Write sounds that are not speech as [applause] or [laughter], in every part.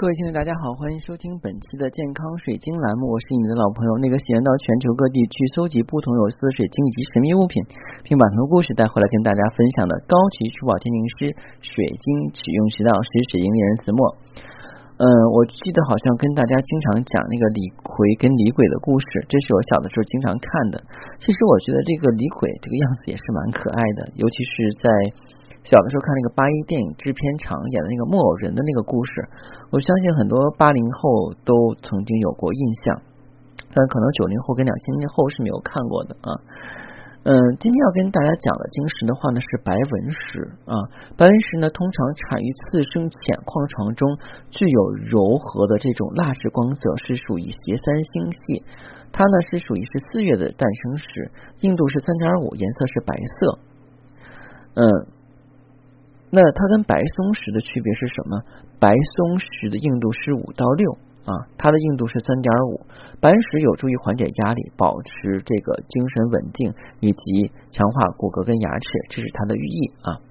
各位听众，大家好，欢迎收听本期的健康水晶栏目，我是你的老朋友，那个喜欢到全球各地去搜集不同有色水晶以及神秘物品，并把很多故事带回来跟大家分享的高级珠宝鉴定师、水晶取用指导师水晶猎人子墨。嗯，我记得好像跟大家经常讲那个李逵跟李鬼的故事，这是我小的时候经常看的。其实我觉得这个李鬼这个样子也是蛮可爱的，尤其是在。小的时候看那个八一电影制片厂演的那个木偶人的那个故事，我相信很多八零后都曾经有过印象，但可能九零后跟两千年后是没有看过的啊。嗯，今天要跟大家讲的晶石的话呢是白纹石啊，白纹石呢通常产于次生浅矿床中，具有柔和的这种蜡质光泽，是属于斜三星系。它呢是属于是四月的诞生石，硬度是三点五，颜色是白色。嗯。那它跟白松石的区别是什么？白松石的硬度是五到六啊，它的硬度是三点五。白石有助于缓解压力，保持这个精神稳定，以及强化骨骼跟牙齿，这是它的寓意啊。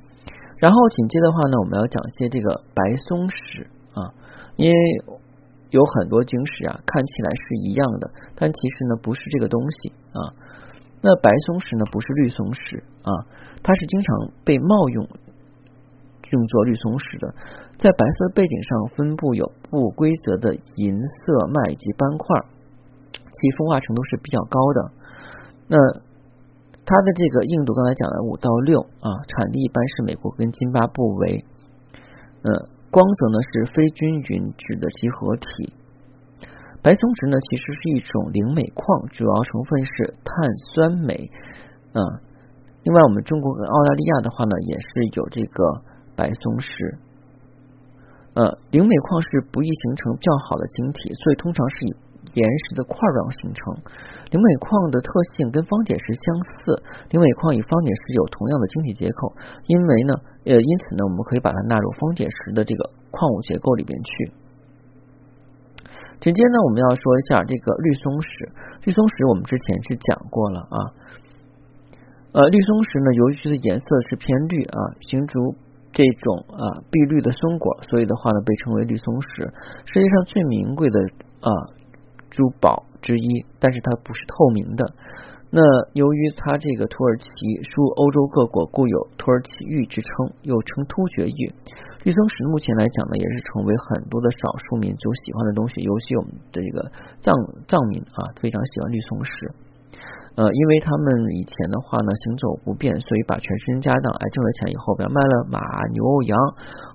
然后紧接的话呢，我们要讲一些这个白松石啊，因为有很多晶石啊，看起来是一样的，但其实呢不是这个东西啊。那白松石呢不是绿松石啊，它是经常被冒用。用作绿松石的，在白色背景上分布有不规则的银色脉及斑块，其风化程度是比较高的。那它的这个硬度刚才讲了五到六啊，产地一般是美国跟津巴布韦。呃，光泽呢是非均匀质的集合体。白松石呢其实是一种灵镁矿，主要成分是碳酸镁。啊，另外我们中国和澳大利亚的话呢，也是有这个。白松石，呃，灵镁矿是不易形成较好的晶体，所以通常是以岩石的块状形成。灵镁矿的特性跟方解石相似，灵镁矿与方解石有同样的晶体结构，因为呢，呃，因此呢，我们可以把它纳入方解石的这个矿物结构里边去。紧接着呢，我们要说一下这个绿松石，绿松石我们之前是讲过了啊，呃，绿松石呢，由于它的颜色是偏绿啊，形如。这种啊碧绿的松果，所以的话呢，被称为绿松石，世界上最名贵的啊珠宝之一。但是它不是透明的。那由于它这个土耳其属欧洲各国，固有土耳其玉之称，又称突厥玉。绿松石目前来讲呢，也是成为很多的少数民族喜欢的东西，尤其我们的这个藏藏民啊，非常喜欢绿松石。呃，因为他们以前的话呢，行走不便，所以把全身家当哎挣了钱以后，比如卖了马、牛、羊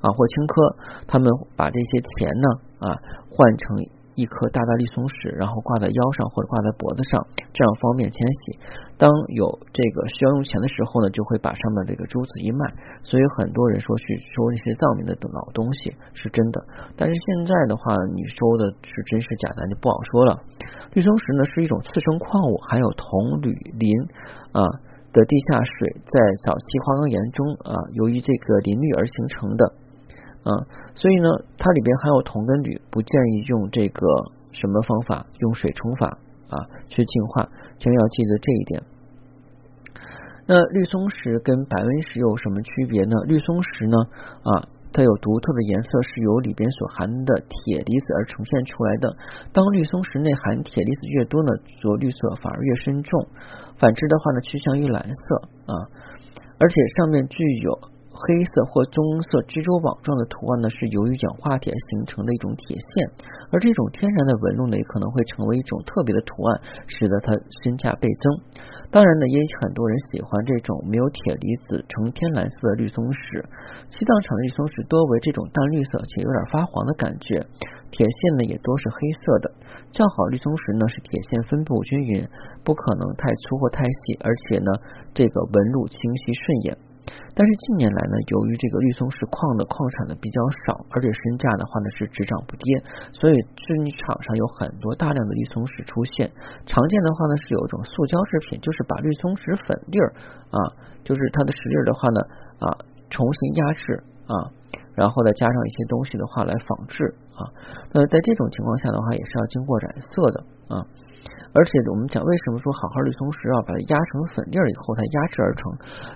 啊或青稞，他们把这些钱呢啊换成。一颗大大绿松石，然后挂在腰上或者挂在脖子上，这样方便迁徙。当有这个需要用钱的时候呢，就会把上面这个珠子一卖。所以很多人说去收那些藏民的老东西是真的，但是现在的话，你收的是真是假，咱就不好说了。绿松石呢是一种次生矿物，含有铜、铝、磷啊的地下水，在早期花岗岩中啊，由于这个磷绿而形成的。啊，所以呢，它里边含有铜跟铝，不建议用这个什么方法，用水冲法啊去净化，请要记得这一点。那绿松石跟白纹石有什么区别呢？绿松石呢啊，它有独特的颜色，是由里边所含的铁离子而呈现出来的。当绿松石内含铁离子越多呢，着绿色反而越深重；反之的话呢，趋向于蓝色啊，而且上面具有。黑色或棕色蜘蛛网状的图案呢，是由于氧化铁形成的一种铁线，而这种天然的纹路呢，也可能会成为一种特别的图案，使得它身价倍增。当然呢，也很多人喜欢这种没有铁离子、呈天蓝色的绿松石。西藏产的绿松石多为这种淡绿色且有点发黄的感觉，铁线呢也多是黑色的。较好绿松石呢是铁线分布均匀，不可能太粗或太细，而且呢这个纹路清晰顺眼。但是近年来呢，由于这个绿松石矿的矿产呢比较少，而且身价的话呢是只涨不跌，所以制泥厂上有很多大量的绿松石出现。常见的话呢是有一种塑胶制品，就是把绿松石粉粒儿啊，就是它的石粒儿的话呢啊重新压制啊，然后再加上一些东西的话来仿制啊。那在这种情况下的话，也是要经过染色的啊。而且我们讲，为什么说好好绿松石啊，把它压成粉粒儿以后才压制而成？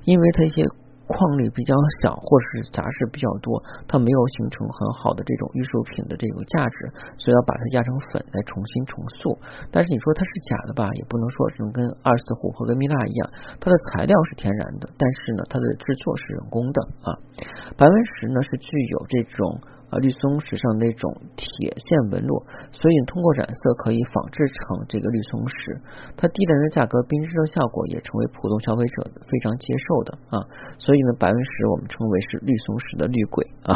因为它一些矿粒比较小，或者是杂质比较多，它没有形成很好的这种艺术品的这个价值，所以要把它压成粉来重新重塑。但是你说它是假的吧，也不能说是跟二次琥珀跟蜜蜡一样，它的材料是天然的，但是呢，它的制作是人工的啊。白纹石呢是具有这种。啊，绿松石上那种铁线纹路，所以通过染色可以仿制成这个绿松石。它低廉的价格、冰质的效果也成为普通消费者非常接受的啊。所以呢，白纹石我们称为是绿松石的绿鬼啊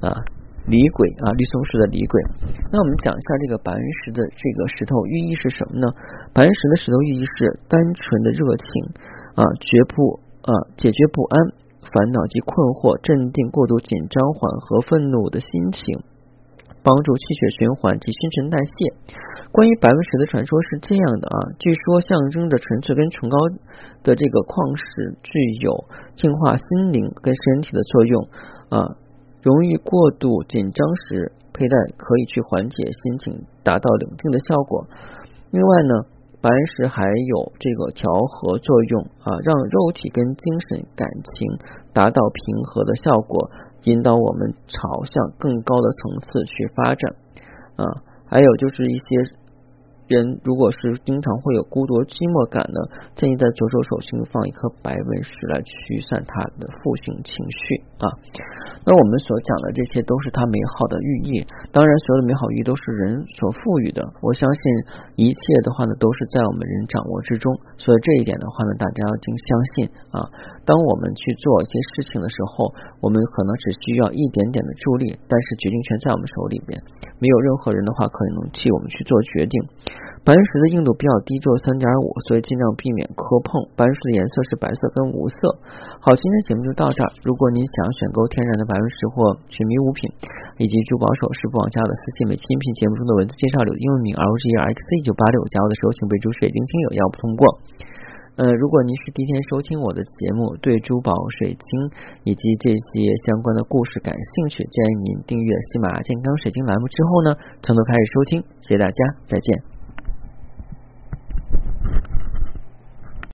[laughs] 啊，李鬼啊，绿松石的李鬼。那我们讲一下这个白纹石的这个石头寓意是什么呢？白纹石的石头寓意是单纯的热情啊，绝不啊，解决不安。烦恼及困惑，镇定过度紧张、缓和愤怒的心情，帮助气血循环及新陈代谢。关于白纹石的传说是这样的啊，据说象征着纯粹跟崇高的这个矿石具有净化心灵跟身体的作用啊。容易过度紧张时佩戴可以去缓解心情，达到冷静的效果。另外呢。白石还有这个调和作用啊，让肉体跟精神感情达到平和的效果，引导我们朝向更高的层次去发展啊。还有就是一些。人如果是经常会有孤独寂寞感呢，建议在左手手心放一颗白纹石来驱散他的负性情绪啊。那我们所讲的这些都是它美好的寓意，当然所有的美好寓意都是人所赋予的。我相信一切的话呢，都是在我们人掌握之中，所以这一点的话呢，大家要尽相信啊。当我们去做一些事情的时候，我们可能只需要一点点的助力，但是决定权在我们手里边，没有任何人的话可能替我们去做决定。白石的硬度比较低，只有三点五，所以尽量避免磕碰。白石的颜色是白色跟无色。好，今天节目就到这儿。如果您想选购天然的白纹石或寻觅物品，以及珠宝首饰、不网加的私信，每期音频节目中的文字介绍里的英文名 R O G E R X 一九八六，加我的时候请备注水晶精油，要不通过。呃，如果您是第一天收听我的节目，对珠宝、水晶以及这些相关的故事感兴趣，建议您订阅喜马拉雅健康水晶栏目之后呢，从头开始收听。谢谢大家，再见。